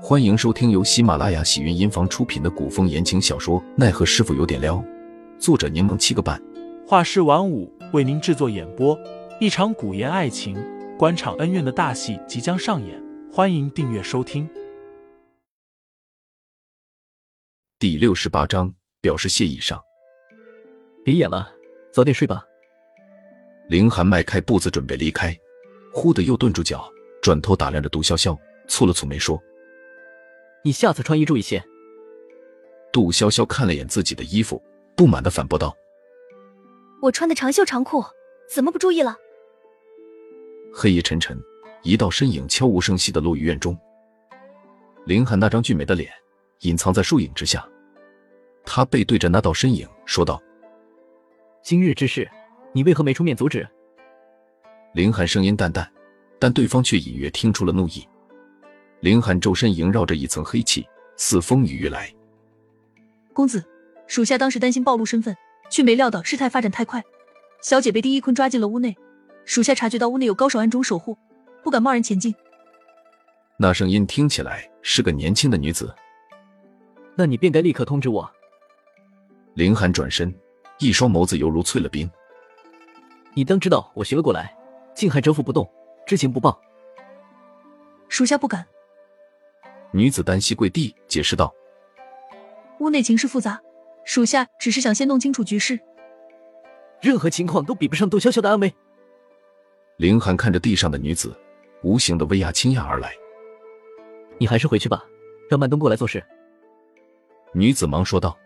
欢迎收听由喜马拉雅喜云音房出品的古风言情小说《奈何师傅有点撩》，作者柠檬七个半，画师晚舞为您制作演播。一场古言爱情、官场恩怨的大戏即将上演，欢迎订阅收听。第六十八章表示谢意上，别演了，早点睡吧。凌寒迈开步子准备离开，忽的又顿住脚，转头打量着杜潇潇，蹙了蹙眉说。你下次穿衣注意些。杜潇潇看了眼自己的衣服，不满的反驳道：“我穿的长袖长裤，怎么不注意了？”黑夜沉沉，一道身影悄无声息的落于院中。林寒那张俊美的脸隐藏在树影之下，他背对着那道身影说道：“今日之事，你为何没出面阻止？”林寒声音淡淡，但对方却隐约听出了怒意。凌寒周身萦绕着一层黑气，似风雨欲来。公子，属下当时担心暴露身份，却没料到事态发展太快，小姐被丁一坤抓进了屋内。属下察觉到屋内有高手暗中守护，不敢贸然前进。那声音听起来是个年轻的女子。那你便该立刻通知我。林寒转身，一双眸子犹如淬了冰。你当知道我学了过来，竟还蛰伏不动，知情不报。属下不敢。女子单膝跪地，解释道：“屋内情势复杂，属下只是想先弄清楚局势。任何情况都比不上窦潇潇的安危。”凌寒看着地上的女子，无形的威压倾压而来。“你还是回去吧，让曼东过来做事。”女子忙说道。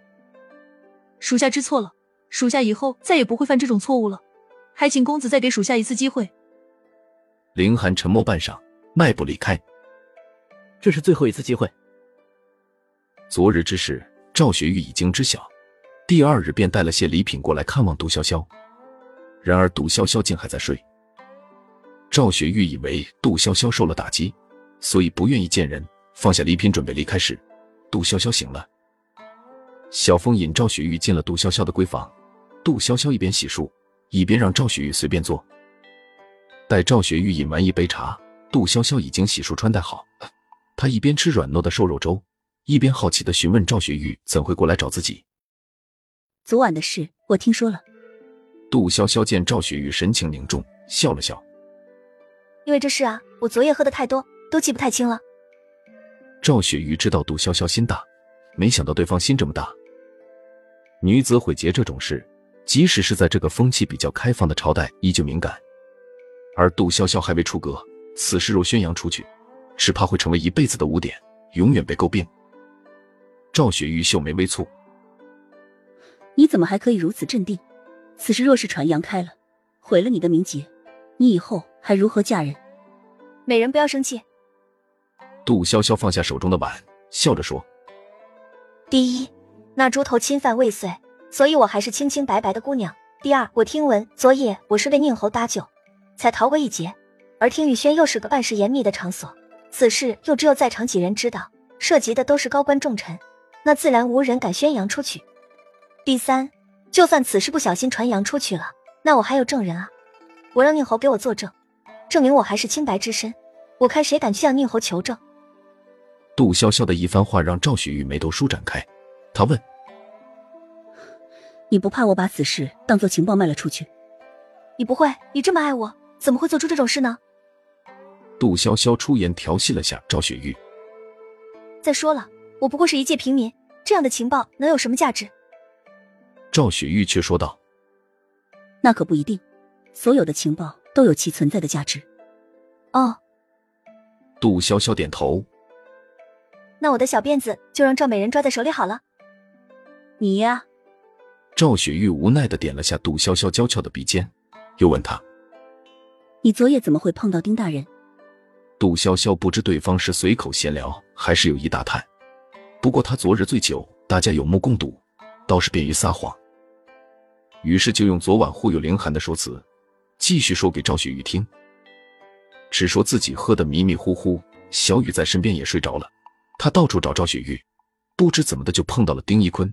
“属下知错了，属下以后再也不会犯这种错误了，还请公子再给属下一次机会。”凌寒沉默半晌，迈步离开。这是最后一次机会。昨日之事，赵雪玉已经知晓，第二日便带了些礼品过来看望杜潇潇。然而杜潇潇竟还在睡。赵雪玉以为杜潇潇受了打击，所以不愿意见人，放下礼品准备离开时，杜潇潇醒了。小峰引赵雪玉进了杜潇潇的闺房，杜潇潇一边洗漱，一边让赵雪玉随便坐。待赵雪玉饮完一杯茶，杜潇潇已经洗漱穿戴好。他一边吃软糯的瘦肉粥，一边好奇的询问赵雪玉怎会过来找自己。昨晚的事我听说了。杜潇潇见赵雪玉神情凝重，笑了笑。因为这事啊，我昨夜喝的太多，都记不太清了。赵雪玉知道杜潇潇心大，没想到对方心这么大。女子毁节这种事，即使是在这个风气比较开放的朝代，依旧敏感。而杜潇潇还未出阁，此事若宣扬出去。只怕会成为一辈子的污点，永远被诟病。赵雪玉秀眉微蹙：“你怎么还可以如此镇定？此事若是传扬开了，毁了你的名节，你以后还如何嫁人？”美人不要生气。杜潇潇放下手中的碗，笑着说：“第一，那猪头侵犯未遂，所以我还是清清白白的姑娘。第二，我听闻昨夜我是被宁侯搭救，才逃过一劫，而听雨轩又是个办事严密的场所。”此事又只有在场几人知道，涉及的都是高官重臣，那自然无人敢宣扬出去。第三，就算此事不小心传扬出去了，那我还有证人啊！我让宁侯给我作证，证明我还是清白之身。我看谁敢去向宁侯求证？杜潇潇的一番话让赵雪玉眉头舒展开，她问：“你不怕我把此事当做情报卖了出去？你不会，你这么爱我，怎么会做出这种事呢？”杜潇潇出言调戏了下赵雪玉。再说了，我不过是一介平民，这样的情报能有什么价值？赵雪玉却说道：“那可不一定，所有的情报都有其存在的价值。”哦。杜潇潇点头。那我的小辫子就让赵美人抓在手里好了。你呀。赵雪玉无奈的点了下杜潇潇娇俏的鼻尖，又问她：“你昨夜怎么会碰到丁大人？”杜潇潇不知对方是随口闲聊，还是有意打探。不过他昨日醉酒，大家有目共睹，倒是便于撒谎。于是就用昨晚忽悠凌寒的说辞，继续说给赵雪玉听。只说自己喝得迷迷糊糊，小雨在身边也睡着了。他到处找赵雪玉，不知怎么的就碰到了丁一坤。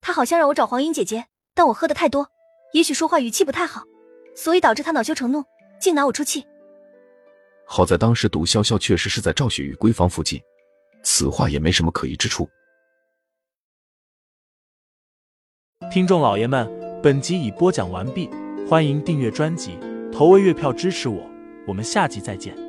他好像让我找黄英姐姐，但我喝的太多，也许说话语气不太好，所以导致他恼羞成怒，竟拿我出气。好在当时毒潇潇确实是在赵雪玉闺房附近，此话也没什么可疑之处。听众老爷们，本集已播讲完毕，欢迎订阅专辑，投喂月票支持我，我们下集再见。